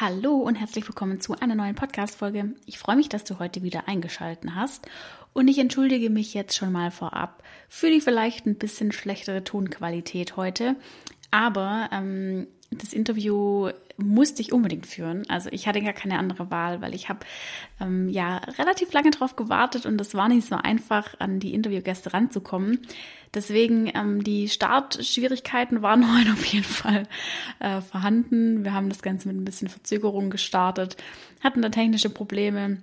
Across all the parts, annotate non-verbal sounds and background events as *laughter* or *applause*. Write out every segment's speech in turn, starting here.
Hallo und herzlich willkommen zu einer neuen Podcast-Folge. Ich freue mich, dass du heute wieder eingeschalten hast und ich entschuldige mich jetzt schon mal vorab für die vielleicht ein bisschen schlechtere Tonqualität heute. Aber ähm, das Interview musste ich unbedingt führen. Also ich hatte gar keine andere Wahl, weil ich habe ähm, ja relativ lange darauf gewartet und es war nicht so einfach, an die Interviewgäste ranzukommen. Deswegen ähm, die Startschwierigkeiten waren *laughs* heute auf jeden Fall äh, vorhanden. Wir haben das Ganze mit ein bisschen Verzögerung gestartet, hatten da technische Probleme.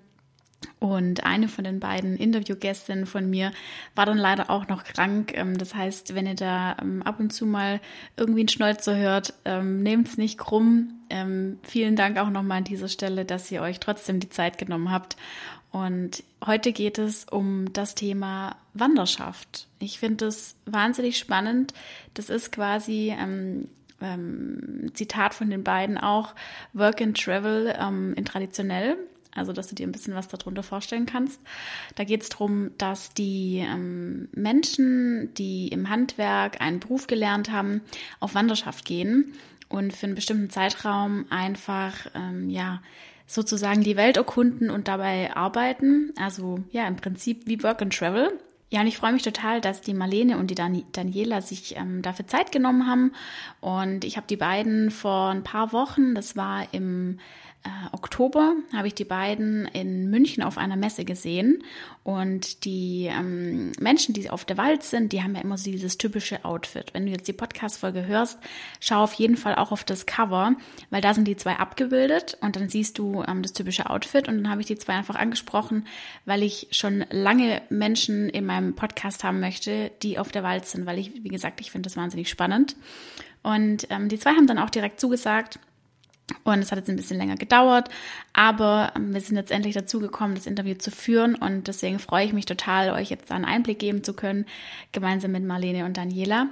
Und eine von den beiden Interviewgästinnen von mir war dann leider auch noch krank. Ähm, das heißt, wenn ihr da ähm, ab und zu mal irgendwie einen Schnäuzer hört, ähm, nehmt es nicht krumm. Vielen Dank auch nochmal an dieser Stelle, dass ihr euch trotzdem die Zeit genommen habt. Und heute geht es um das Thema Wanderschaft. Ich finde es wahnsinnig spannend. Das ist quasi Zitat von den beiden auch Work and Travel ähm, in traditionell also dass du dir ein bisschen was darunter vorstellen kannst. Da geht es darum, dass die ähm, Menschen, die im Handwerk einen Beruf gelernt haben, auf Wanderschaft gehen und für einen bestimmten Zeitraum einfach ähm, ja sozusagen die Welt erkunden und dabei arbeiten. Also ja, im Prinzip wie Work and Travel. Ja, und ich freue mich total, dass die Marlene und die Dan Daniela sich ähm, dafür Zeit genommen haben. Und ich habe die beiden vor ein paar Wochen, das war im äh, Oktober habe ich die beiden in München auf einer Messe gesehen und die ähm, Menschen, die auf der Wald sind, die haben ja immer so dieses typische Outfit. Wenn du jetzt die Podcast-Folge hörst, schau auf jeden Fall auch auf das Cover, weil da sind die zwei abgebildet und dann siehst du ähm, das typische Outfit und dann habe ich die zwei einfach angesprochen, weil ich schon lange Menschen in meinem Podcast haben möchte, die auf der Wald sind, weil ich, wie gesagt, ich finde das wahnsinnig spannend. Und ähm, die zwei haben dann auch direkt zugesagt und es hat jetzt ein bisschen länger gedauert, aber ähm, wir sind jetzt endlich dazu gekommen, das Interview zu führen und deswegen freue ich mich total, euch jetzt einen Einblick geben zu können, gemeinsam mit Marlene und Daniela.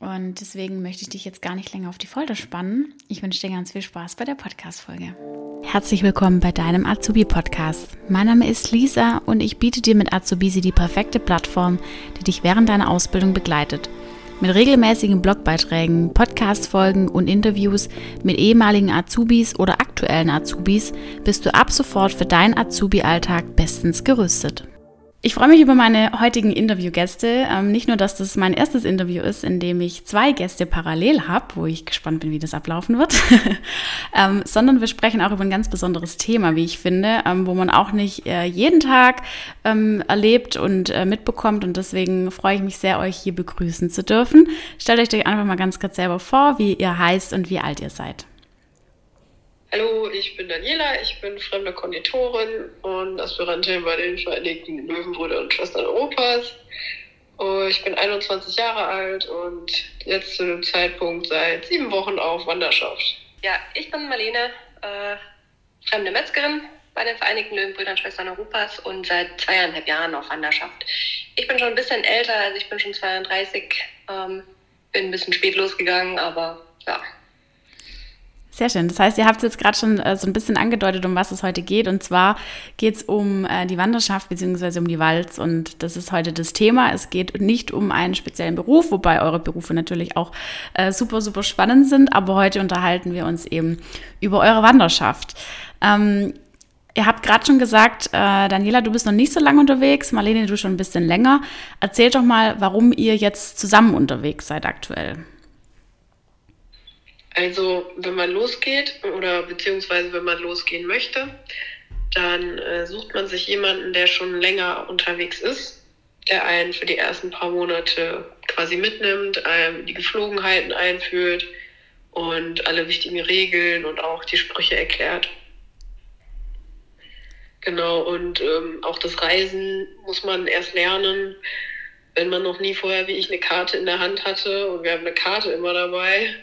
Und deswegen möchte ich dich jetzt gar nicht länger auf die Folter spannen. Ich wünsche dir ganz viel Spaß bei der Podcast-Folge. Herzlich willkommen bei deinem Azubi-Podcast. Mein Name ist Lisa und ich biete dir mit Azubisi die perfekte Plattform, die dich während deiner Ausbildung begleitet – mit regelmäßigen Blogbeiträgen, Podcast-Folgen und Interviews mit ehemaligen Azubis oder aktuellen Azubis bist du ab sofort für deinen Azubi-Alltag bestens gerüstet. Ich freue mich über meine heutigen Interviewgäste. Ähm, nicht nur, dass das mein erstes Interview ist, in dem ich zwei Gäste parallel habe, wo ich gespannt bin, wie das ablaufen wird, *laughs* ähm, sondern wir sprechen auch über ein ganz besonderes Thema, wie ich finde, ähm, wo man auch nicht äh, jeden Tag ähm, erlebt und äh, mitbekommt. Und deswegen freue ich mich sehr, euch hier begrüßen zu dürfen. Stellt euch einfach mal ganz kurz selber vor, wie ihr heißt und wie alt ihr seid. Hallo, ich bin Daniela, ich bin fremde Konditorin und Aspirantin bei den Vereinigten Löwenbrüder und Schwestern Europas. Ich bin 21 Jahre alt und jetzt zu dem Zeitpunkt seit sieben Wochen auf Wanderschaft. Ja, ich bin Marlene, äh, fremde Metzgerin bei den Vereinigten Löwenbrüdern Schwestern Europas und seit zweieinhalb Jahren auf Wanderschaft. Ich bin schon ein bisschen älter, also ich bin schon 32, ähm, bin ein bisschen spät losgegangen, aber ja, sehr schön. Das heißt, ihr habt es jetzt gerade schon äh, so ein bisschen angedeutet, um was es heute geht. Und zwar geht es um äh, die Wanderschaft bzw. um die Walz. Und das ist heute das Thema. Es geht nicht um einen speziellen Beruf, wobei eure Berufe natürlich auch äh, super, super spannend sind. Aber heute unterhalten wir uns eben über eure Wanderschaft. Ähm, Ihr habt gerade schon gesagt, äh, Daniela, du bist noch nicht so lange unterwegs, Marlene, du schon ein bisschen länger. Erzählt doch mal, warum ihr jetzt zusammen unterwegs seid aktuell. Also wenn man losgeht oder beziehungsweise wenn man losgehen möchte, dann äh, sucht man sich jemanden, der schon länger unterwegs ist, der einen für die ersten paar Monate quasi mitnimmt, einem die Geflogenheiten einführt und alle wichtigen Regeln und auch die Sprüche erklärt. Genau, und ähm, auch das Reisen muss man erst lernen, wenn man noch nie vorher wie ich eine Karte in der Hand hatte und wir haben eine Karte immer dabei,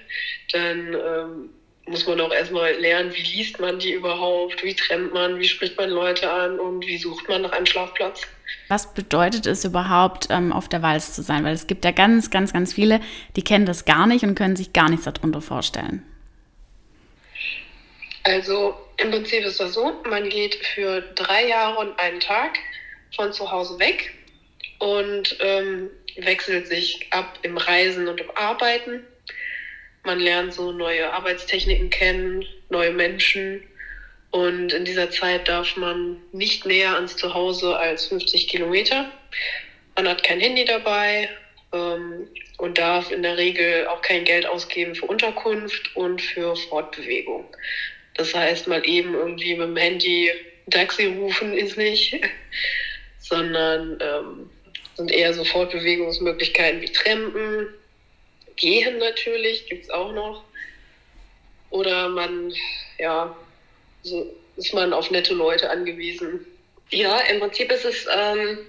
dann ähm, muss man auch erstmal lernen, wie liest man die überhaupt, wie trennt man, wie spricht man Leute an und wie sucht man nach einem Schlafplatz. Was bedeutet es überhaupt, ähm, auf der Walz zu sein? Weil es gibt ja ganz, ganz, ganz viele, die kennen das gar nicht und können sich gar nichts darunter vorstellen. Also im Prinzip ist das so, man geht für drei Jahre und einen Tag von zu Hause weg und ähm, wechselt sich ab im Reisen und im Arbeiten man lernt so neue Arbeitstechniken kennen, neue Menschen. Und in dieser Zeit darf man nicht näher ans Zuhause als 50 Kilometer. Man hat kein Handy dabei ähm, und darf in der Regel auch kein Geld ausgeben für Unterkunft und für Fortbewegung. Das heißt, mal eben irgendwie mit dem Handy Taxi rufen ist nicht, *laughs* sondern ähm, sind eher so Fortbewegungsmöglichkeiten wie Trampen, Gehen natürlich, gibt es auch noch. Oder man, ja, so ist man auf nette Leute angewiesen. Ja, im Prinzip ist es ähm,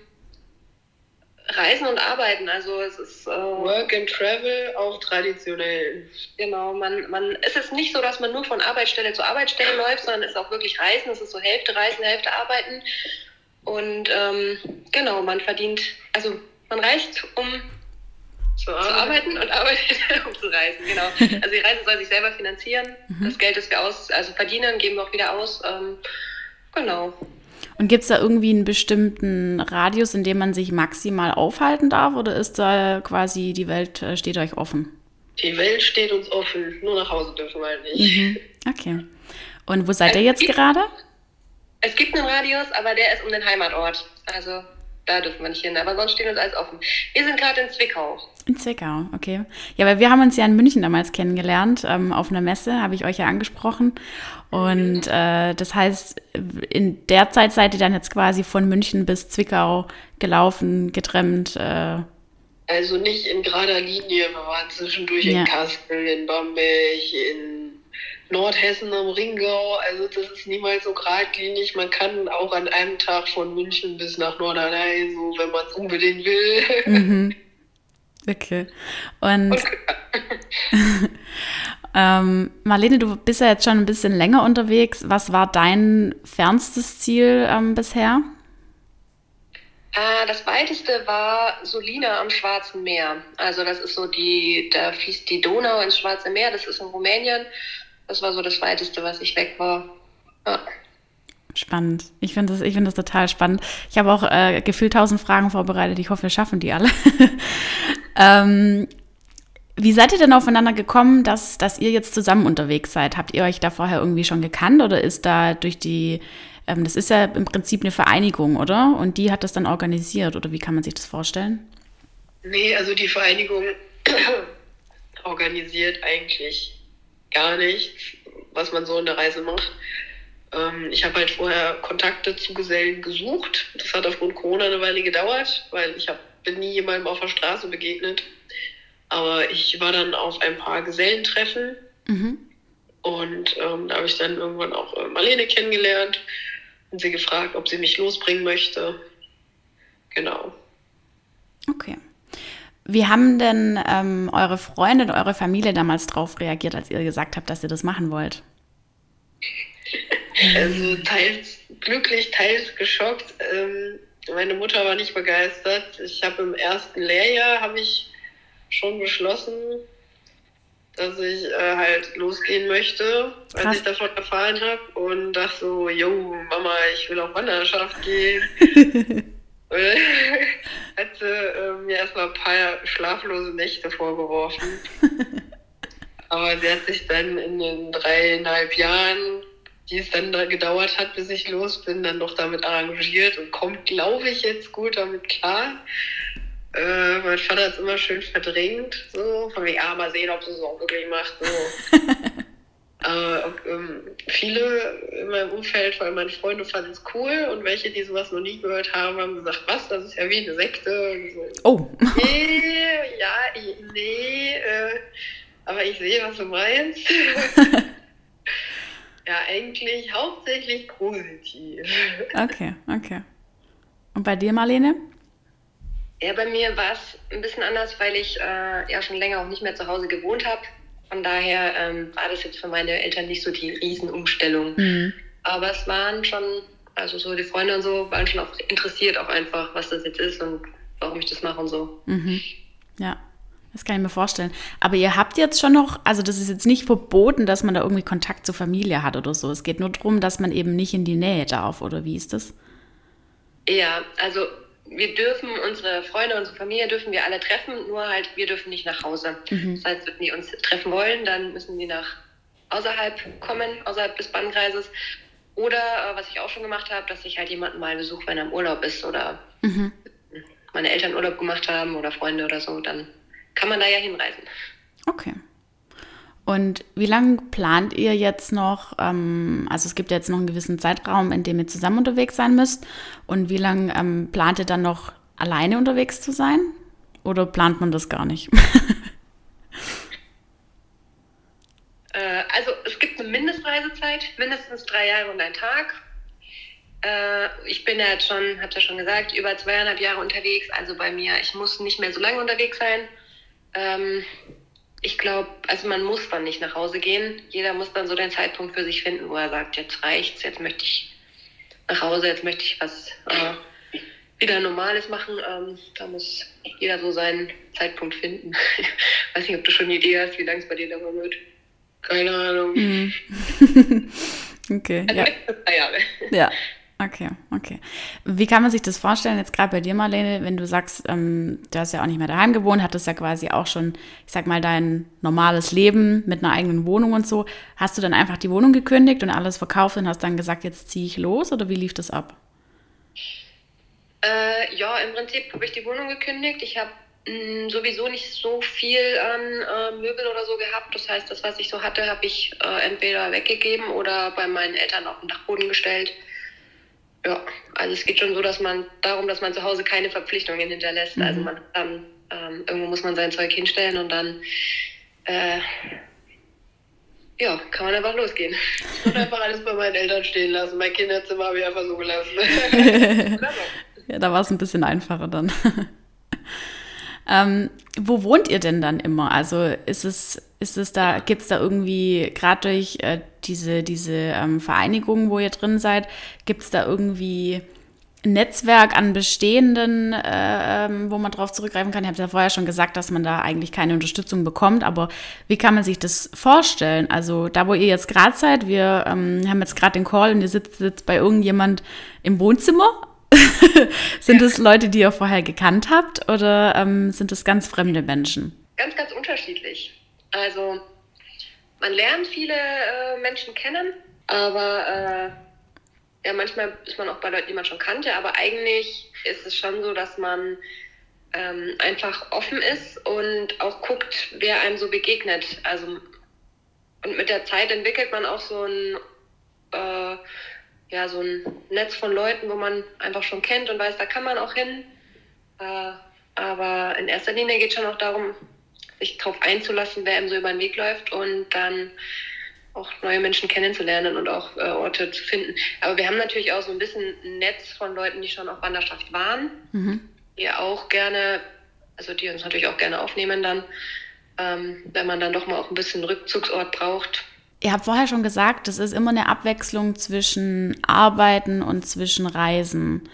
Reisen und Arbeiten. Also es ist äh, Work and Travel auch traditionell. Genau, man, man es ist nicht so, dass man nur von Arbeitsstelle zu Arbeitsstelle läuft, sondern es ist auch wirklich Reisen. Es ist so Hälfte Reisen, Hälfte Arbeiten. Und ähm, genau, man verdient, also man reist, um zu arbeiten und arbeitet, *laughs* um zu reisen, genau. *laughs* Also die Reise soll sich selber finanzieren. Mhm. Das Geld, das wir aus, also verdienen, geben wir auch wieder aus. Ähm, genau. Und gibt es da irgendwie einen bestimmten Radius, in dem man sich maximal aufhalten darf oder ist da quasi die Welt äh, steht euch offen? Die Welt steht uns offen, nur nach Hause dürfen wir halt nicht. Mhm. Okay. Und wo seid also ihr jetzt gibt, gerade? Es gibt einen Radius, aber der ist um den Heimatort. Also da dürfen wir nicht hin, aber sonst steht uns alles offen. Wir sind gerade in Zwickau. In Zwickau, okay. Ja, weil wir haben uns ja in München damals kennengelernt, ähm, auf einer Messe, habe ich euch ja angesprochen. Und äh, das heißt, in der Zeit seid ihr dann jetzt quasi von München bis Zwickau gelaufen, getrennt. Äh, also nicht in gerader Linie, wir waren zwischendurch ja. in Kassel, in Bamberg, in Nordhessen am Ringau. Also das ist niemals so geradlinig. Man kann auch an einem Tag von München bis nach Norderney, so wenn man es unbedingt will. Mhm. *laughs* Okay. Und *laughs* *laughs* ähm, Marlene, du bist ja jetzt schon ein bisschen länger unterwegs. Was war dein fernstes Ziel ähm, bisher? Äh, das weiteste war Solina am Schwarzen Meer. Also das ist so die, da fließt die Donau ins Schwarze Meer, das ist in Rumänien. Das war so das Weiteste, was ich weg war. Ja. Spannend. Ich finde das, find das total spannend. Ich habe auch äh, gefühlt tausend Fragen vorbereitet. Ich hoffe, wir schaffen die alle. *laughs* ähm, wie seid ihr denn aufeinander gekommen, dass, dass ihr jetzt zusammen unterwegs seid? Habt ihr euch da vorher irgendwie schon gekannt oder ist da durch die, ähm, das ist ja im Prinzip eine Vereinigung, oder? Und die hat das dann organisiert oder wie kann man sich das vorstellen? Nee, also die Vereinigung *clears throat* organisiert eigentlich gar nichts, was man so in der Reise macht. Ähm, ich habe halt vorher Kontakte zu Gesellen gesucht. Das hat aufgrund Corona eine Weile gedauert, weil ich hab, bin nie jemandem auf der Straße begegnet. Aber ich war dann auf ein paar Gesellentreffen mhm. und ähm, da habe ich dann irgendwann auch äh, Marlene kennengelernt und sie gefragt, ob sie mich losbringen möchte. Genau. Okay. Wie haben denn ähm, eure Freunde und eure Familie damals darauf reagiert, als ihr gesagt habt, dass ihr das machen wollt? Also teils glücklich, teils geschockt. Ähm, meine Mutter war nicht begeistert. Ich habe im ersten Lehrjahr habe ich schon beschlossen, dass ich äh, halt losgehen möchte, als Krass. ich davon erfahren habe und dachte so, yo, Mama, ich will auf Wanderschaft gehen. *laughs* hat sie äh, mir erstmal ein paar schlaflose Nächte vorgeworfen. *laughs* Aber sie hat sich dann in den dreieinhalb Jahren, die es dann da gedauert hat, bis ich los bin, dann noch damit arrangiert und kommt, glaube ich, jetzt gut damit klar. Äh, mein Vater hat es immer schön verdrängt, so, von wegen, ah, mal sehen, ob sie es auch wirklich macht. So. *laughs* Aber ähm, viele in meinem Umfeld, vor allem meine Freunde, fanden es cool und welche, die sowas noch nie gehört haben, haben gesagt, was, das ist ja wie eine Sekte. So, oh. Nee, ja, nee, äh, aber ich sehe, was du meinst. *laughs* ja, eigentlich hauptsächlich positiv. Okay, okay. Und bei dir, Marlene? Ja, bei mir war es ein bisschen anders, weil ich äh, ja schon länger auch nicht mehr zu Hause gewohnt habe von daher ähm, war das jetzt für meine Eltern nicht so die Riesenumstellung. Mhm. Aber es waren schon, also so die Freunde und so, waren schon auch interessiert auch einfach, was das jetzt ist und warum ich das mache und so. Mhm. Ja. Das kann ich mir vorstellen. Aber ihr habt jetzt schon noch, also das ist jetzt nicht verboten, dass man da irgendwie Kontakt zur Familie hat oder so. Es geht nur darum, dass man eben nicht in die Nähe darf, oder wie ist das? Ja, also wir dürfen unsere Freunde, unsere Familie dürfen wir alle treffen, nur halt wir dürfen nicht nach Hause. Mhm. Das heißt, wenn die uns treffen wollen, dann müssen die nach außerhalb kommen, außerhalb des Bannkreises. Oder äh, was ich auch schon gemacht habe, dass ich halt jemanden mal besuche, wenn er im Urlaub ist oder mhm. meine Eltern Urlaub gemacht haben oder Freunde oder so, dann kann man da ja hinreisen. Okay. Und wie lange plant ihr jetzt noch? Ähm, also es gibt jetzt noch einen gewissen Zeitraum, in dem ihr zusammen unterwegs sein müsst. Und wie lange ähm, plant ihr dann noch alleine unterwegs zu sein? Oder plant man das gar nicht? *laughs* äh, also es gibt eine Mindestreisezeit, mindestens drei Jahre und ein Tag. Äh, ich bin ja jetzt schon, habe ja schon gesagt, über zweieinhalb Jahre unterwegs. Also bei mir, ich muss nicht mehr so lange unterwegs sein. Ich glaube, also man muss dann nicht nach Hause gehen. Jeder muss dann so den Zeitpunkt für sich finden, wo er sagt, jetzt reicht's, jetzt möchte ich nach Hause, jetzt möchte ich was äh, wieder Normales machen. Ähm, da muss jeder so seinen Zeitpunkt finden. *laughs* weiß nicht, ob du schon eine Idee hast, wie lange es bei dir dauern wird. Keine Ahnung. Mhm. *laughs* okay. Also ja. Ja. *laughs* Okay, okay. Wie kann man sich das vorstellen, jetzt gerade bei dir, Marlene, wenn du sagst, ähm, du hast ja auch nicht mehr daheim gewohnt, hattest ja quasi auch schon, ich sag mal, dein normales Leben mit einer eigenen Wohnung und so. Hast du dann einfach die Wohnung gekündigt und alles verkauft und hast dann gesagt, jetzt ziehe ich los oder wie lief das ab? Äh, ja, im Prinzip habe ich die Wohnung gekündigt. Ich habe mm, sowieso nicht so viel an äh, Möbel oder so gehabt. Das heißt, das, was ich so hatte, habe ich äh, entweder weggegeben oder bei meinen Eltern auf den Dachboden gestellt. Ja, also es geht schon so, dass man darum, dass man zu Hause keine Verpflichtungen hinterlässt. Mhm. Also man dann ähm, irgendwo muss man sein Zeug hinstellen und dann äh, ja, kann man einfach losgehen. Und einfach alles bei meinen Eltern stehen lassen. Mein Kinderzimmer habe ich einfach so gelassen. *laughs* ja, da war es ein bisschen einfacher dann. *laughs* Ähm, wo wohnt ihr denn dann immer? Also ist es, ist es da, gibt es da irgendwie, gerade durch äh, diese, diese ähm, Vereinigung, wo ihr drin seid, gibt es da irgendwie ein Netzwerk an bestehenden, äh, ähm, wo man drauf zurückgreifen kann? Ihr habt ja vorher schon gesagt, dass man da eigentlich keine Unterstützung bekommt, aber wie kann man sich das vorstellen? Also da, wo ihr jetzt gerade seid, wir ähm, haben jetzt gerade den Call und ihr sitzt jetzt bei irgendjemand im Wohnzimmer *laughs* sind ja. es Leute, die ihr vorher gekannt habt oder ähm, sind es ganz fremde Menschen? Also man lernt viele äh, Menschen kennen, aber äh, ja, manchmal ist man auch bei Leuten, die man schon kannte, aber eigentlich ist es schon so, dass man ähm, einfach offen ist und auch guckt, wer einem so begegnet. Also und mit der Zeit entwickelt man auch so ein äh, ja, so ein Netz von Leuten, wo man einfach schon kennt und weiß, da kann man auch hin. Äh, aber in erster Linie geht es schon auch darum, sich darauf einzulassen, wer einem so über den Weg läuft und dann auch neue Menschen kennenzulernen und auch äh, Orte zu finden. Aber wir haben natürlich auch so ein bisschen ein Netz von Leuten, die schon auf Wanderschaft waren, mhm. die auch gerne, also die uns natürlich auch gerne aufnehmen dann, ähm, wenn man dann doch mal auch ein bisschen Rückzugsort braucht. Ihr habt vorher schon gesagt, es ist immer eine Abwechslung zwischen Arbeiten und zwischen Reisen.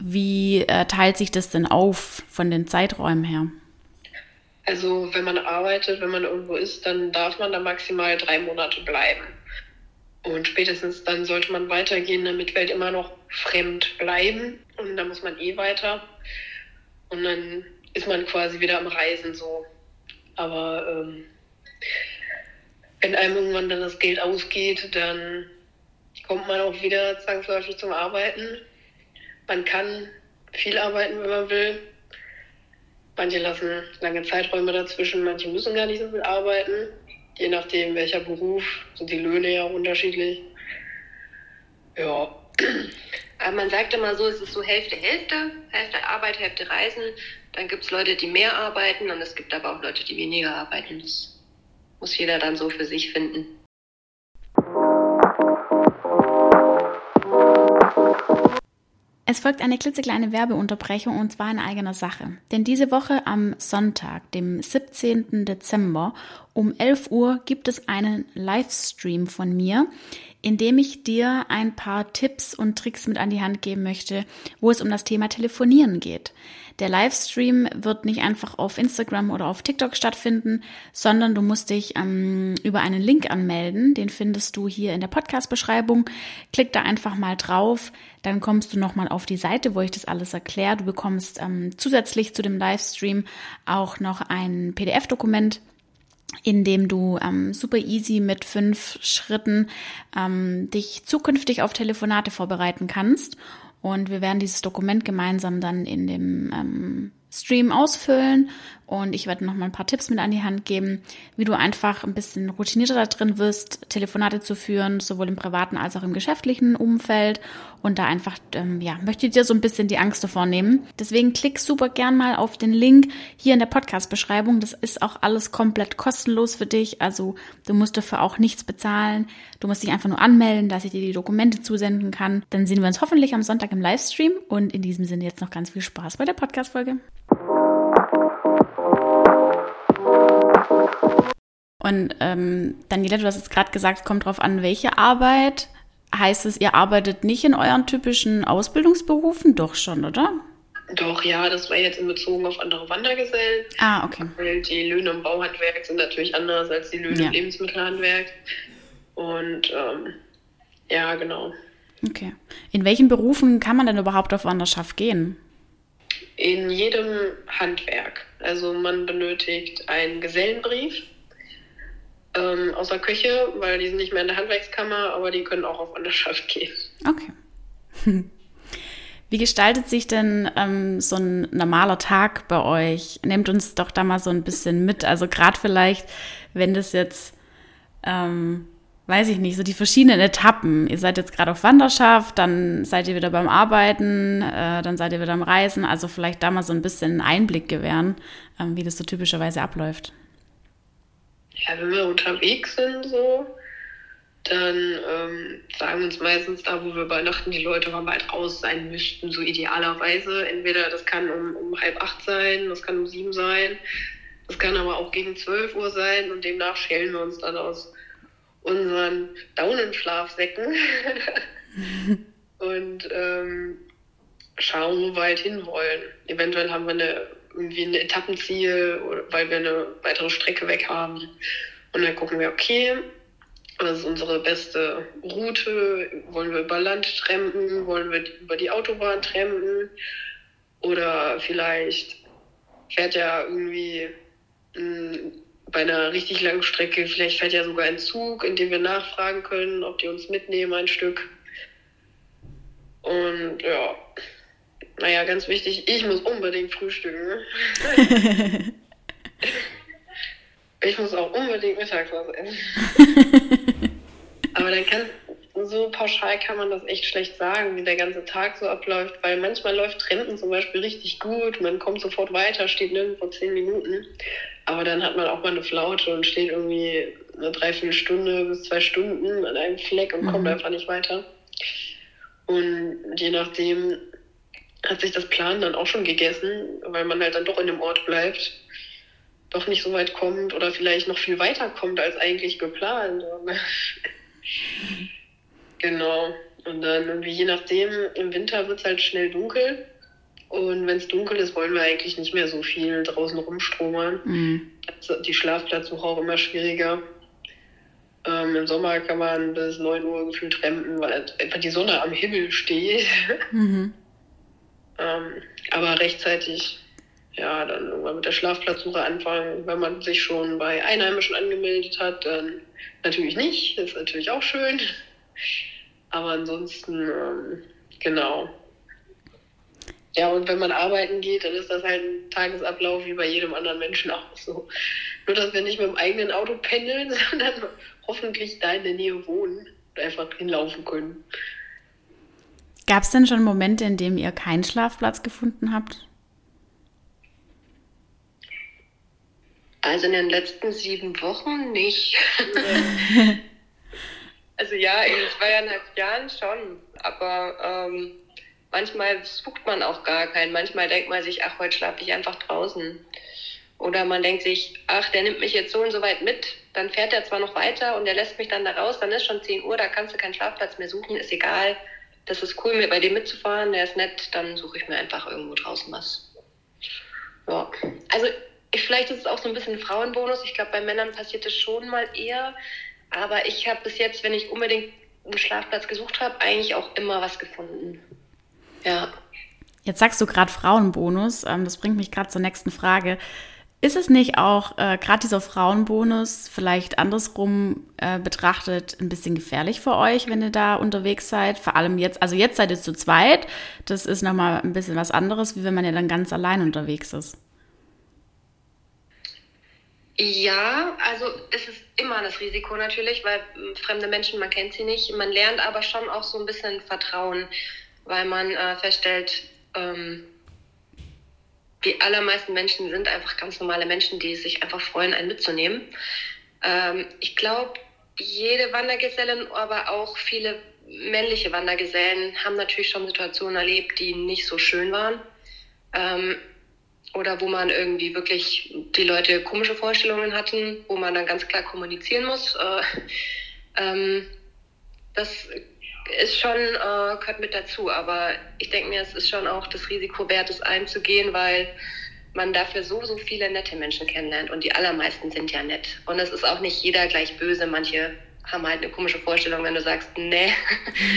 Wie äh, teilt sich das denn auf von den Zeiträumen her? Also wenn man arbeitet, wenn man irgendwo ist, dann darf man da maximal drei Monate bleiben. Und spätestens dann sollte man weitergehen, damit wir halt immer noch fremd bleiben. Und dann muss man eh weiter. Und dann ist man quasi wieder am Reisen so. Aber ähm, wenn einem irgendwann dann das Geld ausgeht, dann kommt man auch wieder zwangsläufig zum Arbeiten. Man kann viel arbeiten, wenn man will. Manche lassen lange Zeiträume dazwischen, manche müssen gar nicht so viel arbeiten. Je nachdem, welcher Beruf, sind die Löhne ja unterschiedlich. Ja. Aber man sagt immer so, es ist so Hälfte, Hälfte, Hälfte Arbeit, Hälfte Reisen. Dann gibt es Leute, die mehr arbeiten und es gibt aber auch Leute, die weniger arbeiten. Das muss jeder dann so für sich finden. Es folgt eine klitzekleine Werbeunterbrechung und zwar in eigener Sache. Denn diese Woche am Sonntag, dem 17. Dezember um 11 Uhr gibt es einen Livestream von mir, indem ich dir ein paar Tipps und Tricks mit an die Hand geben möchte, wo es um das Thema Telefonieren geht. Der Livestream wird nicht einfach auf Instagram oder auf TikTok stattfinden, sondern du musst dich ähm, über einen Link anmelden. Den findest du hier in der Podcast-Beschreibung. Klick da einfach mal drauf. Dann kommst du nochmal auf die Seite, wo ich das alles erkläre. Du bekommst ähm, zusätzlich zu dem Livestream auch noch ein PDF-Dokument in dem du ähm, super easy mit fünf Schritten ähm, dich zukünftig auf Telefonate vorbereiten kannst. Und wir werden dieses Dokument gemeinsam dann in dem ähm, Stream ausfüllen und ich werde noch mal ein paar Tipps mit an die Hand geben, wie du einfach ein bisschen routinierter da drin wirst, Telefonate zu führen, sowohl im privaten als auch im geschäftlichen Umfeld. Und da einfach, ähm, ja, möchte ich dir so ein bisschen die Angst davor nehmen. Deswegen klick super gern mal auf den Link hier in der Podcast-Beschreibung. Das ist auch alles komplett kostenlos für dich. Also du musst dafür auch nichts bezahlen. Du musst dich einfach nur anmelden, dass ich dir die Dokumente zusenden kann. Dann sehen wir uns hoffentlich am Sonntag im Livestream. Und in diesem Sinne jetzt noch ganz viel Spaß bei der Podcast-Folge. Und ähm, Daniela, du hast jetzt gerade gesagt, kommt drauf an, welche Arbeit. Heißt es, ihr arbeitet nicht in euren typischen Ausbildungsberufen? Doch schon, oder? Doch, ja, das war jetzt in Bezug auf andere Wandergesellen. Ah, okay. Weil die Löhne im Bauhandwerk sind natürlich anders als die Löhne ja. im Lebensmittelhandwerk. Und ähm, ja, genau. Okay. In welchen Berufen kann man denn überhaupt auf Wanderschaft gehen? In jedem Handwerk. Also man benötigt einen Gesellenbrief ähm, außer Küche, weil die sind nicht mehr in der Handwerkskammer, aber die können auch auf Wanderschaft *laughs* gehen. Okay. *laughs* Wie gestaltet sich denn ähm, so ein normaler Tag bei euch? Nehmt uns doch da mal so ein bisschen mit. Also gerade vielleicht, wenn das jetzt, ähm, weiß ich nicht, so die verschiedenen Etappen. Ihr seid jetzt gerade auf Wanderschaft, dann seid ihr wieder beim Arbeiten, äh, dann seid ihr wieder am Reisen. Also vielleicht da mal so ein bisschen Einblick gewähren, ähm, wie das so typischerweise abläuft ja, wenn wir unterwegs sind, so, dann ähm, sagen uns meistens da, wo wir übernachten, die Leute, wann bald raus sein müssten, so idealerweise. Entweder das kann um, um halb acht sein, das kann um sieben sein, das kann aber auch gegen zwölf Uhr sein und demnach schälen wir uns dann aus unseren Daunenschlafsäcken *laughs* *laughs* und ähm, schauen, wo wir halt hinwollen. Eventuell haben wir eine irgendwie ein Etappenziel, weil wir eine weitere Strecke weg haben. Und dann gucken wir, okay, was ist unsere beste Route? Wollen wir über Land trampen? Wollen wir über die Autobahn trampen? Oder vielleicht fährt ja irgendwie hm, bei einer richtig langen Strecke, vielleicht fährt ja sogar ein Zug, in dem wir nachfragen können, ob die uns mitnehmen ein Stück. Und ja, naja, ganz wichtig, ich muss unbedingt frühstücken. *laughs* ich muss auch unbedingt mittags was essen. *laughs* Aber dann kann, so pauschal kann man das echt schlecht sagen, wie der ganze Tag so abläuft, weil manchmal läuft Trenden zum Beispiel richtig gut, man kommt sofort weiter, steht nirgendwo zehn Minuten. Aber dann hat man auch mal eine Flaute und steht irgendwie eine Dreiviertelstunde bis zwei Stunden an einem Fleck und mhm. kommt einfach nicht weiter. Und je nachdem, hat sich das Plan dann auch schon gegessen, weil man halt dann doch in dem Ort bleibt, doch nicht so weit kommt oder vielleicht noch viel weiter kommt als eigentlich geplant. *laughs* genau. Und dann irgendwie je nachdem, im Winter wird es halt schnell dunkel. Und wenn es dunkel ist, wollen wir eigentlich nicht mehr so viel draußen rumstromern. Mhm. Die Schlafplatzsuche auch immer schwieriger. Ähm, Im Sommer kann man bis 9 Uhr gefühlt trampen, weil einfach die Sonne am Himmel steht. Mhm. *laughs* Ähm, aber rechtzeitig, ja, dann irgendwann mit der Schlafplatzsuche anfangen. Wenn man sich schon bei Einheimischen angemeldet hat, dann natürlich nicht. Das ist natürlich auch schön. Aber ansonsten, ähm, genau. Ja, und wenn man arbeiten geht, dann ist das halt ein Tagesablauf wie bei jedem anderen Menschen auch so. Nur, dass wir nicht mit dem eigenen Auto pendeln, *laughs* sondern hoffentlich da in der Nähe wohnen und einfach hinlaufen können. Gab es denn schon Momente, in denen ihr keinen Schlafplatz gefunden habt? Also in den letzten sieben Wochen nicht. *laughs* also ja, in zweieinhalb Jahren schon. Aber ähm, manchmal sucht man auch gar keinen. Manchmal denkt man sich, ach, heute schlafe ich einfach draußen. Oder man denkt sich, ach, der nimmt mich jetzt so und so weit mit, dann fährt er zwar noch weiter und der lässt mich dann da raus, dann ist schon 10 Uhr, da kannst du keinen Schlafplatz mehr suchen, ist egal. Das ist cool, bei dem mitzufahren, der ist nett, dann suche ich mir einfach irgendwo draußen was. Ja, also vielleicht ist es auch so ein bisschen ein Frauenbonus. Ich glaube, bei Männern passiert es schon mal eher. Aber ich habe bis jetzt, wenn ich unbedingt einen Schlafplatz gesucht habe, eigentlich auch immer was gefunden. Ja. Jetzt sagst du gerade Frauenbonus. Ähm, das bringt mich gerade zur nächsten Frage. Ist es nicht auch äh, gerade dieser Frauenbonus vielleicht andersrum äh, betrachtet ein bisschen gefährlich für euch, wenn ihr da unterwegs seid? Vor allem jetzt, also jetzt seid ihr zu zweit. Das ist nochmal ein bisschen was anderes, wie wenn man ja dann ganz allein unterwegs ist. Ja, also es ist immer das Risiko natürlich, weil hm, fremde Menschen, man kennt sie nicht. Man lernt aber schon auch so ein bisschen Vertrauen, weil man äh, feststellt, ähm, die allermeisten Menschen sind einfach ganz normale Menschen, die sich einfach freuen, einen mitzunehmen. Ähm, ich glaube, jede Wandergesellin, aber auch viele männliche Wandergesellen haben natürlich schon Situationen erlebt, die nicht so schön waren. Ähm, oder wo man irgendwie wirklich die Leute komische Vorstellungen hatten, wo man dann ganz klar kommunizieren muss. Äh, ähm, das ist schon, äh, gehört mit dazu, aber ich denke mir, es ist schon auch das Risiko wert, es einzugehen, weil man dafür so, so viele nette Menschen kennenlernt und die allermeisten sind ja nett. Und es ist auch nicht jeder gleich böse, manche haben halt eine komische Vorstellung, wenn du sagst, nee,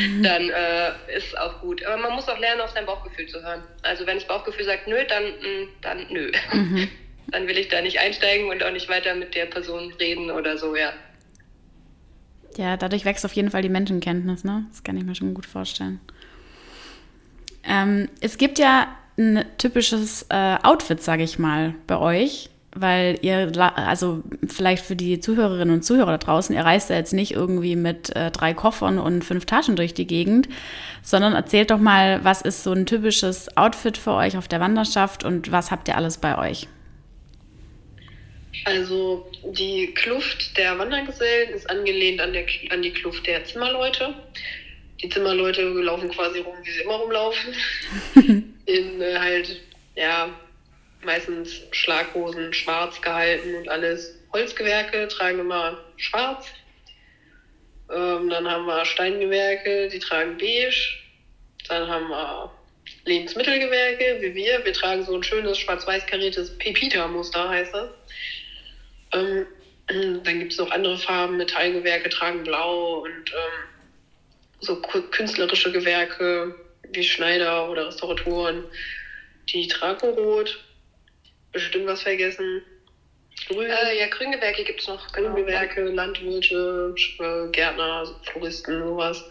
mhm. *laughs* dann äh, ist auch gut. Aber man muss auch lernen, auf sein Bauchgefühl zu hören. Also wenn das Bauchgefühl sagt, nö, dann, mm, dann nö. Mhm. *laughs* Dann will ich da nicht einsteigen und auch nicht weiter mit der Person reden oder so, ja. Ja, dadurch wächst auf jeden Fall die Menschenkenntnis, ne? Das kann ich mir schon gut vorstellen. Ähm, es gibt ja ein typisches äh, Outfit, sage ich mal, bei euch weil ihr, also vielleicht für die Zuhörerinnen und Zuhörer da draußen, ihr reist ja jetzt nicht irgendwie mit äh, drei Koffern und fünf Taschen durch die Gegend, sondern erzählt doch mal, was ist so ein typisches Outfit für euch auf der Wanderschaft und was habt ihr alles bei euch? Also die Kluft der Wandergesellen ist angelehnt an, der, an die Kluft der Zimmerleute. Die Zimmerleute laufen quasi rum, wie sie immer rumlaufen. *laughs* In äh, halt, ja, meistens Schlaghosen schwarz gehalten und alles. Holzgewerke tragen immer schwarz. Ähm, dann haben wir Steingewerke, die tragen beige. Dann haben wir Lebensmittelgewerke, wie wir. Wir tragen so ein schönes schwarz-weiß kariertes Pepita-Muster, heißt das. Ähm, *clears throat* dann gibt es noch andere Farben. Metallgewerke tragen blau und ähm, so künstlerische Gewerke wie Schneider oder Restauratoren, die tragen rot bestimmt was vergessen. Grün. Äh, ja, Grüngewerke gibt es noch. Genau. Grüngewerke, Landwirte, Gärtner, Floristen, sowas.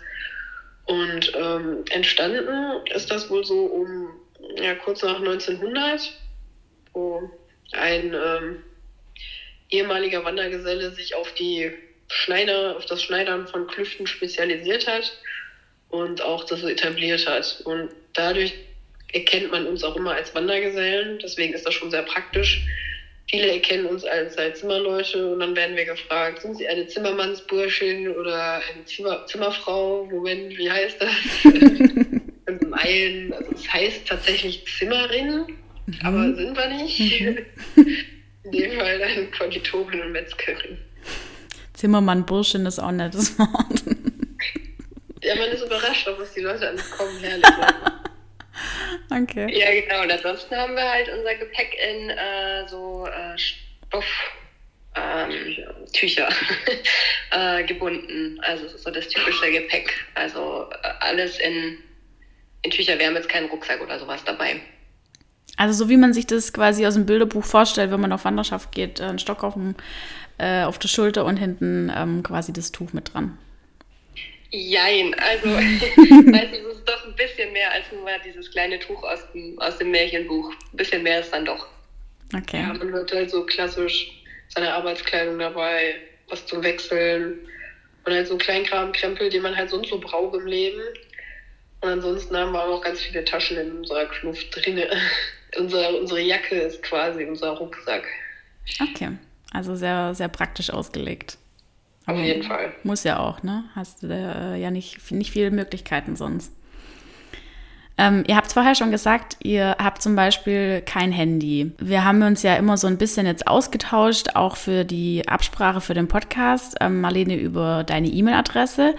Und ähm, entstanden ist das wohl so um ja, kurz nach 1900, wo ein ähm, ehemaliger Wandergeselle sich auf die Schneider, auf das Schneidern von Klüften spezialisiert hat und auch das etabliert hat. Und dadurch erkennt man uns auch immer als Wandergesellen. Deswegen ist das schon sehr praktisch. Viele erkennen uns als, als Zimmerleute und dann werden wir gefragt, sind Sie eine Zimmermannsburschin oder eine Zimmer, Zimmerfrau? Moment, wie heißt das? *laughs* Im Eilen, also es heißt tatsächlich Zimmerin, mhm. aber sind wir nicht. Mhm. *laughs* In dem Fall eine Konditorin und Metzgerin. Zimmermann, Burschin ist auch ein nettes *laughs* Wort. Ja, man ist überrascht, ob es die Leute alles kommen, herrlich. Okay. *laughs* Ja, genau. Und ansonsten haben wir halt unser Gepäck in äh, so äh, Stoff. Ähm, Tücher *laughs* äh, gebunden. Also es ist so das typische Gepäck. Also äh, alles in, in Tücher. Wir haben jetzt keinen Rucksack oder sowas dabei. Also so wie man sich das quasi aus dem Bilderbuch vorstellt, wenn man auf Wanderschaft geht, äh, ein Stock auf, dem, äh, auf der Schulter und hinten ähm, quasi das Tuch mit dran. Jein, also weiß *laughs* *laughs* es ist doch ein bisschen mehr als nur dieses kleine Tuch aus dem, aus dem Märchenbuch. Ein bisschen mehr ist dann doch. Okay. Ja, man hat halt so klassisch seine Arbeitskleidung dabei, was zum Wechseln und halt so Kleinkram, Krempel, den man halt sonst so braucht im Leben. Und ansonsten haben wir auch noch ganz viele Taschen in unserer Kluft drin. *laughs* unsere, unsere Jacke ist quasi unser Rucksack. Okay, also sehr, sehr praktisch ausgelegt. Auf jeden Fall. Muss ja auch, ne? Hast du äh, ja nicht, nicht viele Möglichkeiten sonst. Ähm, ihr habt es vorher schon gesagt, ihr habt zum Beispiel kein Handy. Wir haben uns ja immer so ein bisschen jetzt ausgetauscht, auch für die Absprache für den Podcast. Ähm, Marlene über deine E-Mail-Adresse.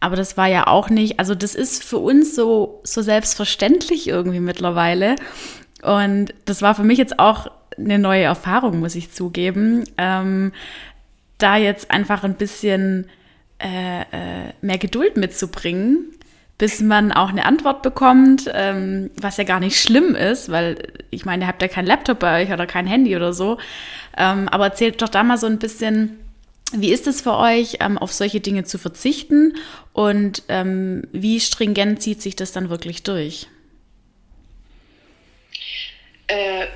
Aber das war ja auch nicht, also das ist für uns so, so selbstverständlich irgendwie mittlerweile. Und das war für mich jetzt auch eine neue Erfahrung, muss ich zugeben. Ähm, da jetzt einfach ein bisschen äh, äh, mehr Geduld mitzubringen, bis man auch eine Antwort bekommt, ähm, was ja gar nicht schlimm ist, weil ich meine, ihr habt ja kein Laptop bei euch oder kein Handy oder so. Ähm, aber erzählt doch da mal so ein bisschen, wie ist es für euch, ähm, auf solche Dinge zu verzichten und ähm, wie stringent zieht sich das dann wirklich durch? Äh,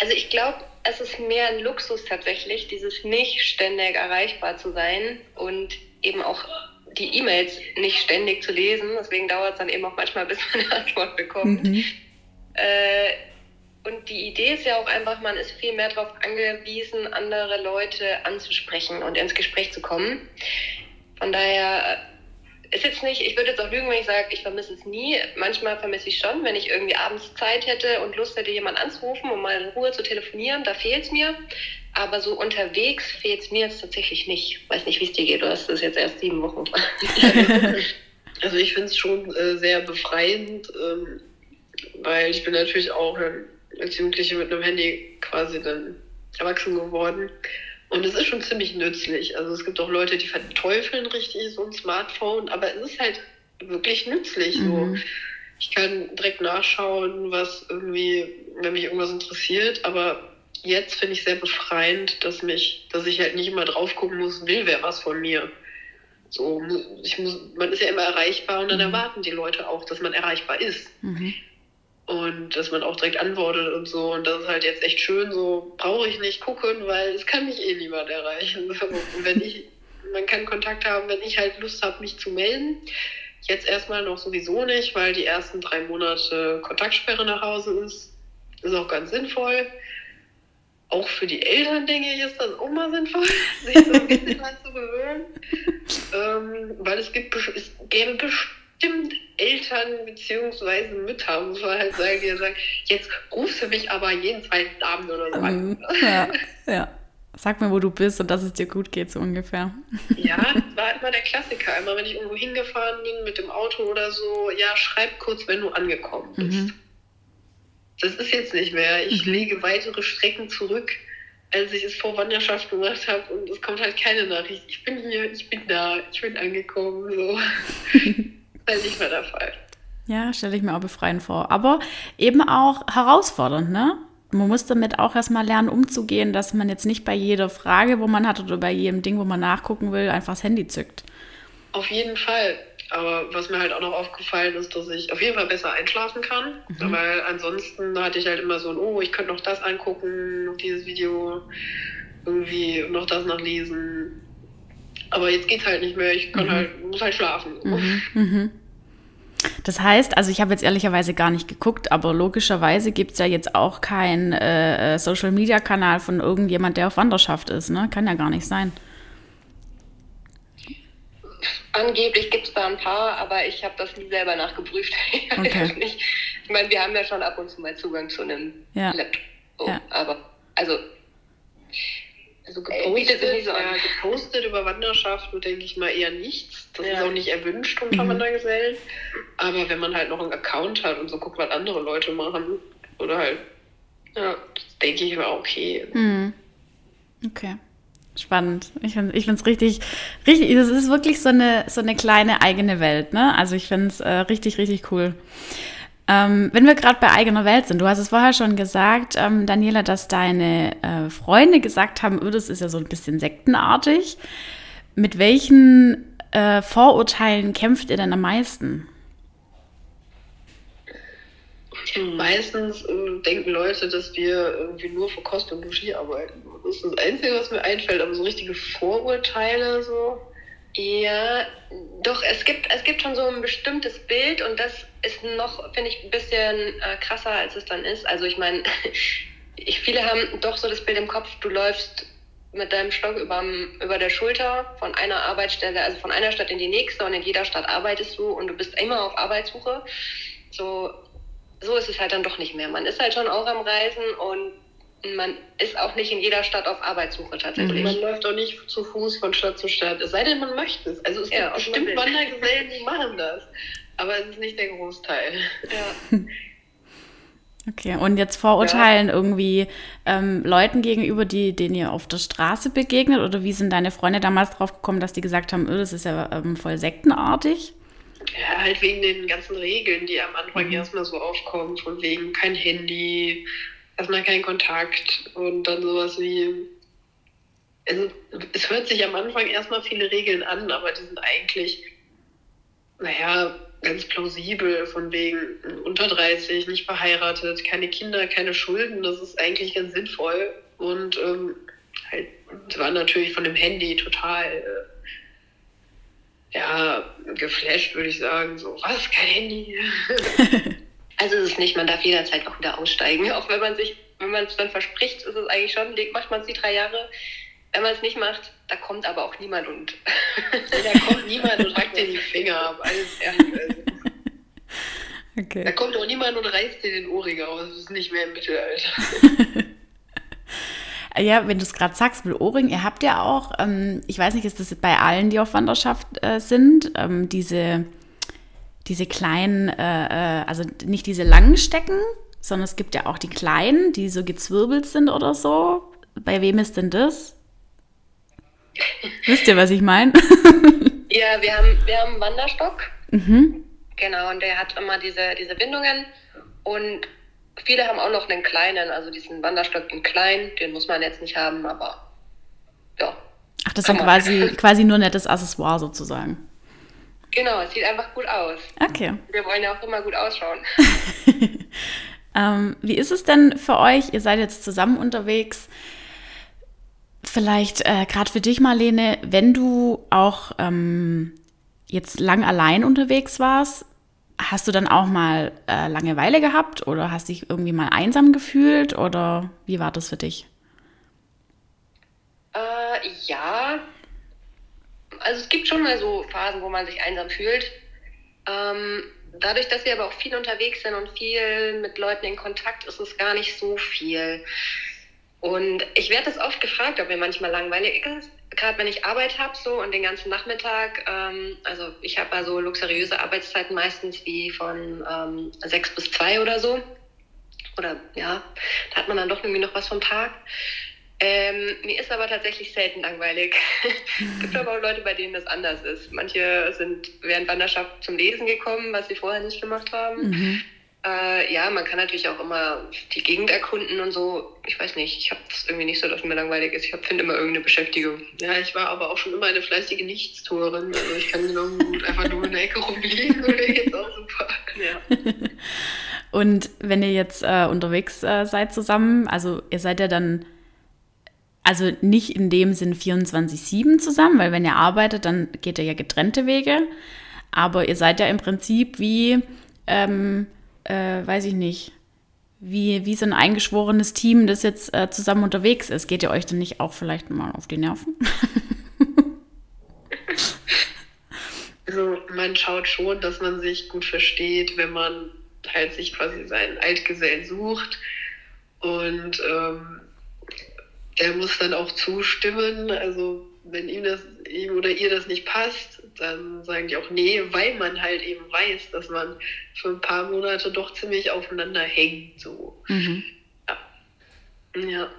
also ich glaube, es ist mehr ein Luxus tatsächlich, dieses nicht ständig erreichbar zu sein und eben auch die E-Mails nicht ständig zu lesen. Deswegen dauert es dann eben auch manchmal, *laughs* bis man eine Antwort bekommt. Mhm. Äh, und die Idee ist ja auch einfach, man ist viel mehr darauf angewiesen, andere Leute anzusprechen und ins Gespräch zu kommen. Von daher ist jetzt nicht, ich würde jetzt auch lügen, wenn ich sage, ich vermisse es nie. Manchmal vermisse ich schon, wenn ich irgendwie abends Zeit hätte und Lust hätte, jemanden anzurufen, um mal in Ruhe zu telefonieren, da fehlt es mir. Aber so unterwegs fehlt es mir jetzt tatsächlich nicht. Weiß nicht, wie es dir geht. Du hast das jetzt erst sieben Wochen. *laughs* also ich finde es schon äh, sehr befreiend, ähm, weil ich bin natürlich auch als Jugendliche mit einem Handy quasi dann erwachsen geworden. Und es ist schon ziemlich nützlich. Also es gibt auch Leute, die verteufeln richtig so ein Smartphone, aber es ist halt wirklich nützlich. Mhm. So. Ich kann direkt nachschauen, was irgendwie, wenn mich irgendwas interessiert, aber jetzt finde ich sehr befreiend, dass mich, dass ich halt nicht immer drauf gucken muss, will wer was von mir. So, ich muss, man ist ja immer erreichbar und dann mhm. erwarten die Leute auch, dass man erreichbar ist. Mhm und dass man auch direkt antwortet und so. Und das ist halt jetzt echt schön, so brauche ich nicht gucken, weil es kann mich eh niemand erreichen. *laughs* Wenn ich, man kann Kontakt haben, wenn ich halt Lust habe, mich zu melden. Jetzt erstmal noch sowieso nicht, weil die ersten drei Monate Kontaktsperre nach Hause ist. Ist auch ganz sinnvoll. Auch für die Eltern, denke ich, ist das auch mal sinnvoll, *laughs* sich so ein bisschen dran zu gewöhnen. Ähm, weil es gibt, es gäbe bestimmt bestimmt Eltern bzw. Mütter, muss man halt sagen, die sagen, jetzt rufst du mich aber jeden zweiten Abend oder so an. Mhm. Ja, ja. Sag mir, wo du bist und dass es dir gut geht, so ungefähr. Ja, *laughs* das war immer der Klassiker. Immer wenn ich irgendwo hingefahren bin mit dem Auto oder so, ja, schreib kurz, wenn du angekommen bist. Mhm. Das ist jetzt nicht mehr. Ich mhm. lege weitere Strecken zurück, als ich es vor Wanderschaft gemacht habe und es kommt halt keine Nachricht. Ich bin hier, ich bin da, ich bin angekommen. So. *laughs* Das ist nicht mehr der Fall. Ja, stelle ich mir auch befreiend vor. Aber eben auch herausfordernd, ne? Man muss damit auch erstmal lernen, umzugehen, dass man jetzt nicht bei jeder Frage, wo man hat oder bei jedem Ding, wo man nachgucken will, einfach das Handy zückt. Auf jeden Fall. Aber was mir halt auch noch aufgefallen ist, dass ich auf jeden Fall besser einschlafen kann. Mhm. Weil ansonsten hatte ich halt immer so ein, oh, ich könnte noch das angucken, noch dieses Video, irgendwie noch das nachlesen. Aber jetzt geht's halt nicht mehr. Ich kann mhm. halt, muss halt schlafen. Mhm. Mhm. Das heißt, also ich habe jetzt ehrlicherweise gar nicht geguckt, aber logischerweise gibt es ja jetzt auch keinen äh, äh, Social-Media-Kanal von irgendjemand, der auf Wanderschaft ist. Ne? Kann ja gar nicht sein. Angeblich gibt es da ein paar, aber ich habe das nie selber nachgeprüft. *laughs* Ich, okay. ich meine, wir haben ja schon ab und zu mal Zugang zu einem ja. Laptop. Ja. Aber also also gepostet, äh, so ja, gepostet über Wanderschaften denke ich mal eher nichts. Das ja. ist auch nicht erwünscht unter mhm. Wandergesellen. Aber wenn man halt noch einen Account hat und so guckt, was andere Leute machen, oder halt, ja, denke ich mal okay. Mhm. Okay. Spannend. Ich finde es richtig, richtig, es ist wirklich so eine, so eine kleine eigene Welt, ne? Also ich finde es äh, richtig, richtig cool. Ähm, wenn wir gerade bei eigener Welt sind, du hast es vorher schon gesagt, ähm, Daniela, dass deine äh, Freunde gesagt haben, oh, das ist ja so ein bisschen sektenartig. Mit welchen äh, Vorurteilen kämpft ihr denn am meisten? Meistens äh, denken Leute, dass wir irgendwie nur für Kost und Logis arbeiten. Das ist das Einzige, was mir einfällt, aber so richtige Vorurteile so. Ja, doch, es gibt, es gibt schon so ein bestimmtes Bild und das ist noch, finde ich, ein bisschen äh, krasser, als es dann ist. Also ich meine, *laughs* viele haben doch so das Bild im Kopf, du läufst mit deinem Stock überm, über der Schulter von einer Arbeitsstelle, also von einer Stadt in die nächste und in jeder Stadt arbeitest du und du bist immer auf Arbeitssuche. so, so ist es halt dann doch nicht mehr. Man ist halt schon auch am Reisen und man ist auch nicht in jeder Stadt auf Arbeitssuche tatsächlich. Man läuft auch nicht zu Fuß von Stadt zu Stadt, es sei denn, man möchte es. Also es ja, gibt bestimmt Wandergesellen, die machen das. Aber es ist nicht der Großteil. Ja. *laughs* Okay, und jetzt Vorurteilen ja. irgendwie ähm, Leuten gegenüber, die, denen ihr auf der Straße begegnet? Oder wie sind deine Freunde damals drauf gekommen, dass die gesagt haben, oh, das ist ja ähm, voll sektenartig? Ja, halt wegen den ganzen Regeln, die am Anfang mhm. erstmal so aufkommen, von wegen kein Handy, erstmal kein Kontakt und dann sowas wie. Also, es hört sich am Anfang erstmal viele Regeln an, aber die sind eigentlich, naja, ganz plausibel, von wegen unter 30, nicht verheiratet, keine Kinder, keine Schulden. Das ist eigentlich ganz sinnvoll. Und ähm, halt, war natürlich von dem Handy total. Äh, ja, geflasht, würde ich sagen. So, was? Kein Handy? *laughs* *laughs* Also ist es nicht, man darf jederzeit auch wieder aussteigen. *laughs* Auch wenn man sich, wenn man es dann verspricht, ist es eigentlich schon, macht man es die drei Jahre. Wenn man es nicht macht, da kommt aber auch niemand und *laughs* da kommt niemand und hackt dir die Finger ab. Alles ehrlich. *laughs* Okay. Da kommt auch niemand und reißt dir den Ohrring aus. Das ist nicht mehr im Mittelalter. Ja, wenn du es gerade sagst mit Ohrring, ihr habt ja auch, ähm, ich weiß nicht, ist das bei allen, die auf Wanderschaft äh, sind, ähm, diese diese kleinen, äh, äh, also nicht diese langen Stecken, sondern es gibt ja auch die kleinen, die so gezwirbelt sind oder so. Bei wem ist denn das? *laughs* Wisst ihr, was ich meine? *laughs* ja, wir haben, wir haben einen Wanderstock. Mhm. Genau, und der hat immer diese, diese Bindungen. Und viele haben auch noch einen kleinen, also diesen Wanderstock in klein. Den muss man jetzt nicht haben, aber ja. Ach, das ist dann quasi, quasi nur nettes Accessoire sozusagen. Genau, es sieht einfach gut aus. Okay. Wir wollen ja auch immer gut ausschauen. *laughs* ähm, wie ist es denn für euch? Ihr seid jetzt zusammen unterwegs. Vielleicht äh, gerade für dich, Marlene, wenn du auch ähm, jetzt lang allein unterwegs warst, hast du dann auch mal äh, Langeweile gehabt oder hast dich irgendwie mal einsam gefühlt oder wie war das für dich? Äh, ja, also es gibt schon mal so Phasen, wo man sich einsam fühlt. Ähm, dadurch, dass wir aber auch viel unterwegs sind und viel mit Leuten in Kontakt, ist es gar nicht so viel. Und ich werde das oft gefragt, ob mir manchmal langweilig ist, gerade wenn ich Arbeit habe so und den ganzen Nachmittag. Ähm, also ich habe also luxuriöse Arbeitszeiten meistens wie von ähm, sechs bis zwei oder so. Oder ja, da hat man dann doch irgendwie noch was vom Tag. Ähm, mir ist aber tatsächlich selten langweilig. *laughs* es gibt aber auch Leute, bei denen das anders ist. Manche sind während Wanderschaft zum Lesen gekommen, was sie vorher nicht gemacht haben. Mhm. Äh, ja, man kann natürlich auch immer die Gegend erkunden und so. Ich weiß nicht, ich habe es irgendwie nicht so, dass mir langweilig ist. Ich finde immer irgendeine Beschäftigung. Ja, ich war aber auch schon immer eine fleißige Nichtstourin. Also ich kann genau *laughs* gut einfach nur in der Ecke rumliegen und jetzt auch super. Ja. *laughs* Und wenn ihr jetzt äh, unterwegs äh, seid zusammen, also ihr seid ja dann also nicht in dem Sinn 24-7 zusammen, weil wenn ihr arbeitet, dann geht ihr ja getrennte Wege. Aber ihr seid ja im Prinzip wie, ähm, äh, weiß ich nicht, wie, wie so ein eingeschworenes Team, das jetzt äh, zusammen unterwegs ist. Geht ihr euch dann nicht auch vielleicht mal auf die Nerven? *laughs* also man schaut schon, dass man sich gut versteht, wenn man halt sich quasi seinen Altgesellen sucht. Und ähm, der muss dann auch zustimmen. Also wenn ihm das ihm oder ihr das nicht passt, dann sagen die auch nee, weil man halt eben weiß, dass man für ein paar Monate doch ziemlich aufeinander hängt. So. Mhm. Ja. ja.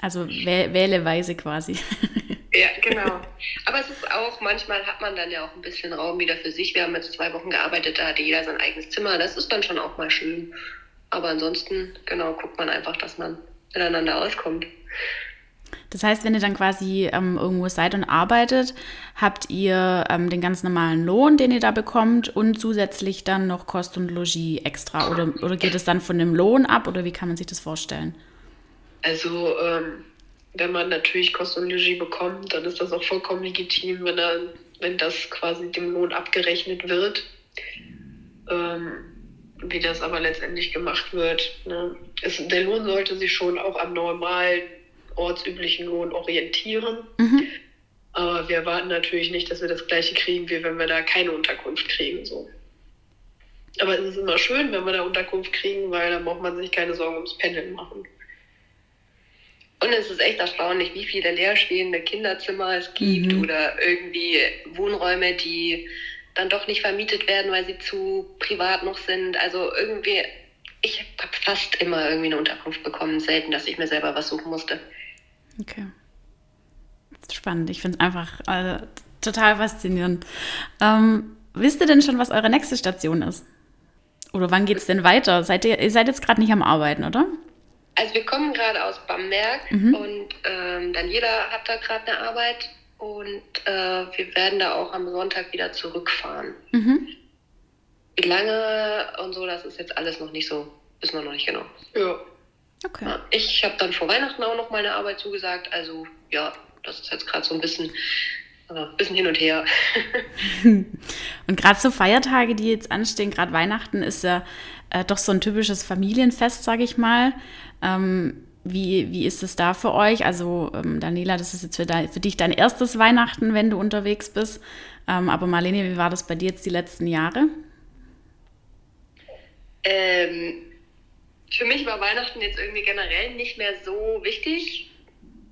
Also wähleweise quasi. *laughs* Ja, genau. Aber es ist auch, manchmal hat man dann ja auch ein bisschen Raum wieder für sich. Wir haben jetzt zwei Wochen gearbeitet, da hatte jeder sein eigenes Zimmer. Das ist dann schon auch mal schön. Aber ansonsten, genau, guckt man einfach, dass man miteinander auskommt. Das heißt, wenn ihr dann quasi ähm, irgendwo seid und arbeitet, habt ihr ähm, den ganz normalen Lohn, den ihr da bekommt und zusätzlich dann noch Kost und Logis extra? Oder, oder geht es dann von dem Lohn ab oder wie kann man sich das vorstellen? Also, ähm, wenn man natürlich Kost und Logis bekommt, dann ist das auch vollkommen legitim, wenn, er, wenn das quasi dem Lohn abgerechnet wird. Ähm, wie das aber letztendlich gemacht wird. Ne? Es, der Lohn sollte sich schon auch am normalen ortsüblichen Lohn orientieren. Mhm. Aber wir erwarten natürlich nicht, dass wir das gleiche kriegen, wie wenn wir da keine Unterkunft kriegen. So. Aber es ist immer schön, wenn wir da Unterkunft kriegen, weil dann braucht man sich keine Sorgen ums Pendeln machen. Und es ist echt erstaunlich, wie viele leerstehende Kinderzimmer es gibt mhm. oder irgendwie Wohnräume, die dann doch nicht vermietet werden, weil sie zu privat noch sind. Also irgendwie, ich habe fast immer irgendwie eine Unterkunft bekommen. Selten, dass ich mir selber was suchen musste. Okay. Spannend. Ich finde es einfach äh, total faszinierend. Ähm, wisst ihr denn schon, was eure nächste Station ist? Oder wann geht es denn weiter? Seid ihr, ihr seid jetzt gerade nicht am Arbeiten, oder? Also wir kommen gerade aus Bamberg mhm. und ähm, Daniela hat da gerade eine Arbeit und äh, wir werden da auch am Sonntag wieder zurückfahren. Mhm. Wie lange und so, das ist jetzt alles noch nicht so, wissen wir noch nicht genau. Ja. Okay. Ich habe dann vor Weihnachten auch noch meine Arbeit zugesagt, also ja, das ist jetzt gerade so ein bisschen, äh, bisschen hin und her. *laughs* und gerade so Feiertage, die jetzt anstehen, gerade Weihnachten ist ja äh, doch so ein typisches Familienfest, sage ich mal. Ähm, wie, wie ist es da für euch? Also, ähm, Daniela, das ist jetzt für, de, für, dich dein erstes Weihnachten, wenn du unterwegs bist. Ähm, aber Marlene, wie war das bei dir jetzt die letzten Jahre? Ähm, für mich war Weihnachten jetzt irgendwie generell nicht mehr so wichtig.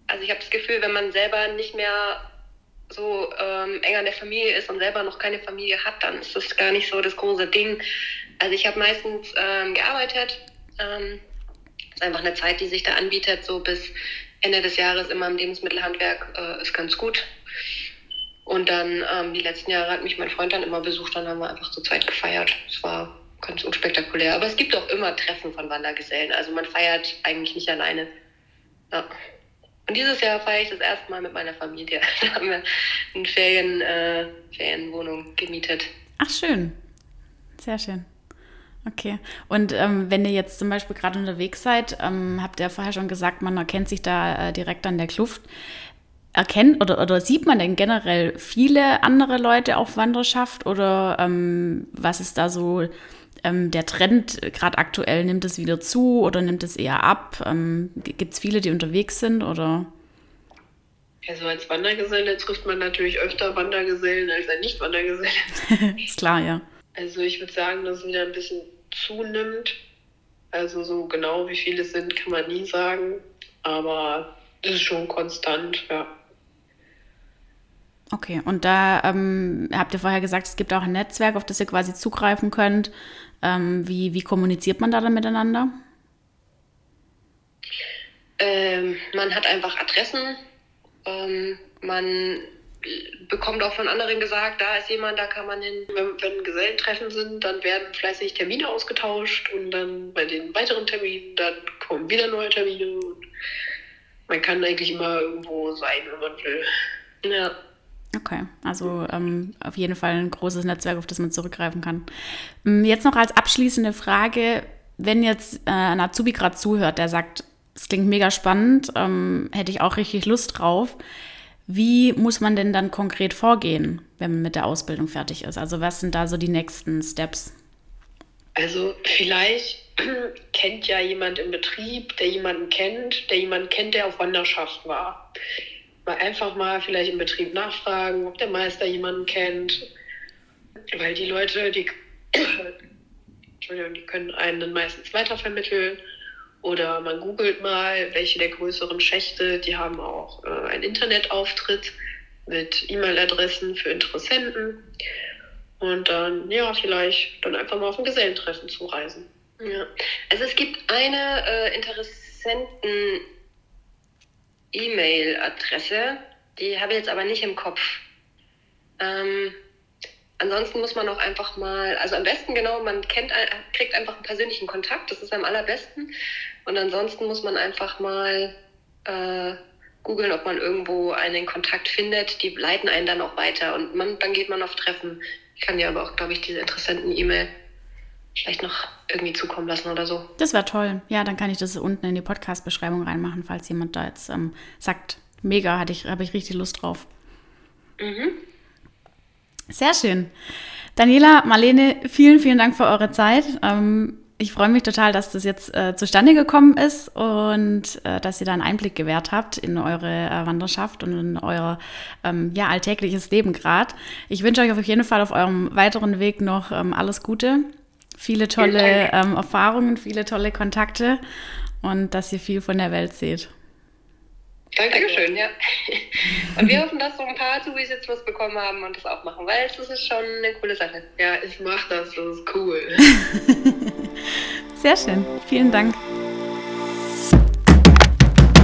Also ich habe das Gefühl, wenn man selber nicht mehr so ähm, eng an der Familie ist und selber noch keine Familie hat, dann ist das gar nicht so das große Ding. Also ich habe meistens ähm, gearbeitet, ähm, ist einfach eine Zeit, die sich da anbietet, so bis Ende des Jahres immer im Lebensmittelhandwerk äh, ist ganz gut. Und dann ähm, die letzten Jahre hat mich mein Freund dann immer besucht, dann haben wir einfach zu zweit gefeiert. Es war ganz unspektakulär. Aber es gibt auch immer Treffen von Wandergesellen. Also man feiert eigentlich nicht alleine. Ja. Und dieses Jahr feiere ich das erste Mal mit meiner Familie. *laughs* Da haben wir eine Ferien, äh, Ferienwohnung gemietet. Ach, schön. Sehr schön. Okay. Und ähm, wenn ihr jetzt zum Beispiel gerade unterwegs seid, ähm, habt ihr vorher schon gesagt, man erkennt sich da äh, direkt an der Kluft. Erkennt oder, oder sieht man denn generell viele andere Leute auf Wanderschaft oder ähm, was ist da so ähm, der Trend gerade aktuell? Nimmt es wieder zu oder nimmt es eher ab? Ähm, Gibt es viele, die unterwegs sind oder? Also als Wandergeselle trifft man natürlich öfter Wandergesellen als ein Nicht-Wandergeselle. *laughs* ist klar, ja. Also ich würde sagen, dass es wieder ein bisschen zunimmt. Also so genau wie viele es sind, kann man nie sagen. Aber es ist schon konstant, ja. Okay, und da ähm, habt ihr vorher gesagt, es gibt auch ein Netzwerk, auf das ihr quasi zugreifen könnt. Ähm, wie, wie kommuniziert man da dann miteinander? Ähm, man hat einfach Adressen. Ähm, man bekommt auch von anderen gesagt, da ist jemand, da kann man hin. Wenn, wenn Gesellentreffen sind, dann werden fleißig Termine ausgetauscht und dann bei den weiteren Terminen, dann kommen wieder neue Termine. Man kann eigentlich immer irgendwo sein, wenn man will. Ja. Okay, also ähm, auf jeden Fall ein großes Netzwerk, auf das man zurückgreifen kann. Ähm, jetzt noch als abschließende Frage, wenn jetzt äh, ein Azubi gerade zuhört, der sagt, es klingt mega spannend, ähm, hätte ich auch richtig Lust drauf. Wie muss man denn dann konkret vorgehen, wenn man mit der Ausbildung fertig ist? Also was sind da so die nächsten Steps? Also vielleicht *clears throat* kennt ja jemand im Betrieb, der jemanden kennt, der jemanden kennt, der auf Wanderschaft war. Mal einfach mal vielleicht im Betrieb nachfragen, ob der Meister jemanden kennt. Weil die Leute, die, *coughs* Entschuldigung, die können einen dann meistens weitervermitteln. Oder man googelt mal, welche der größeren Schächte, die haben auch äh, einen Internetauftritt mit E-Mail-Adressen für Interessenten. Und dann, ja, vielleicht dann einfach mal auf ein Gesellentreffen zu reisen. Ja. Also es gibt eine äh, Interessenten E-Mail-Adresse, die habe ich jetzt aber nicht im Kopf. Ähm, ansonsten muss man auch einfach mal, also am besten genau, man kennt, kriegt einfach einen persönlichen Kontakt, das ist am allerbesten. Und ansonsten muss man einfach mal äh, googeln, ob man irgendwo einen Kontakt findet. Die leiten einen dann auch weiter und man, dann geht man auf Treffen. Ich kann dir aber auch, glaube ich, diese interessanten E-Mail vielleicht noch irgendwie zukommen lassen oder so. Das wäre toll. Ja, dann kann ich das unten in die Podcast-Beschreibung reinmachen, falls jemand da jetzt ähm, sagt, mega, hatte ich, habe ich richtig Lust drauf. Mhm. Sehr schön. Daniela, Marlene, vielen, vielen Dank für eure Zeit. Ähm, ich freue mich total, dass das jetzt äh, zustande gekommen ist und äh, dass ihr da einen Einblick gewährt habt in eure äh, Wanderschaft und in euer ähm, ja, alltägliches Leben gerade. Ich wünsche euch auf jeden Fall auf eurem weiteren Weg noch ähm, alles Gute, viele tolle ähm, Erfahrungen, viele tolle Kontakte und dass ihr viel von der Welt seht. Dankeschön, ja. *laughs* Und wir hoffen, dass so ein paar Azubis jetzt was bekommen haben und das auch machen, weil es ist schon eine coole Sache. Ja, ich mach das, das ist cool. *laughs* Sehr schön. Vielen Dank.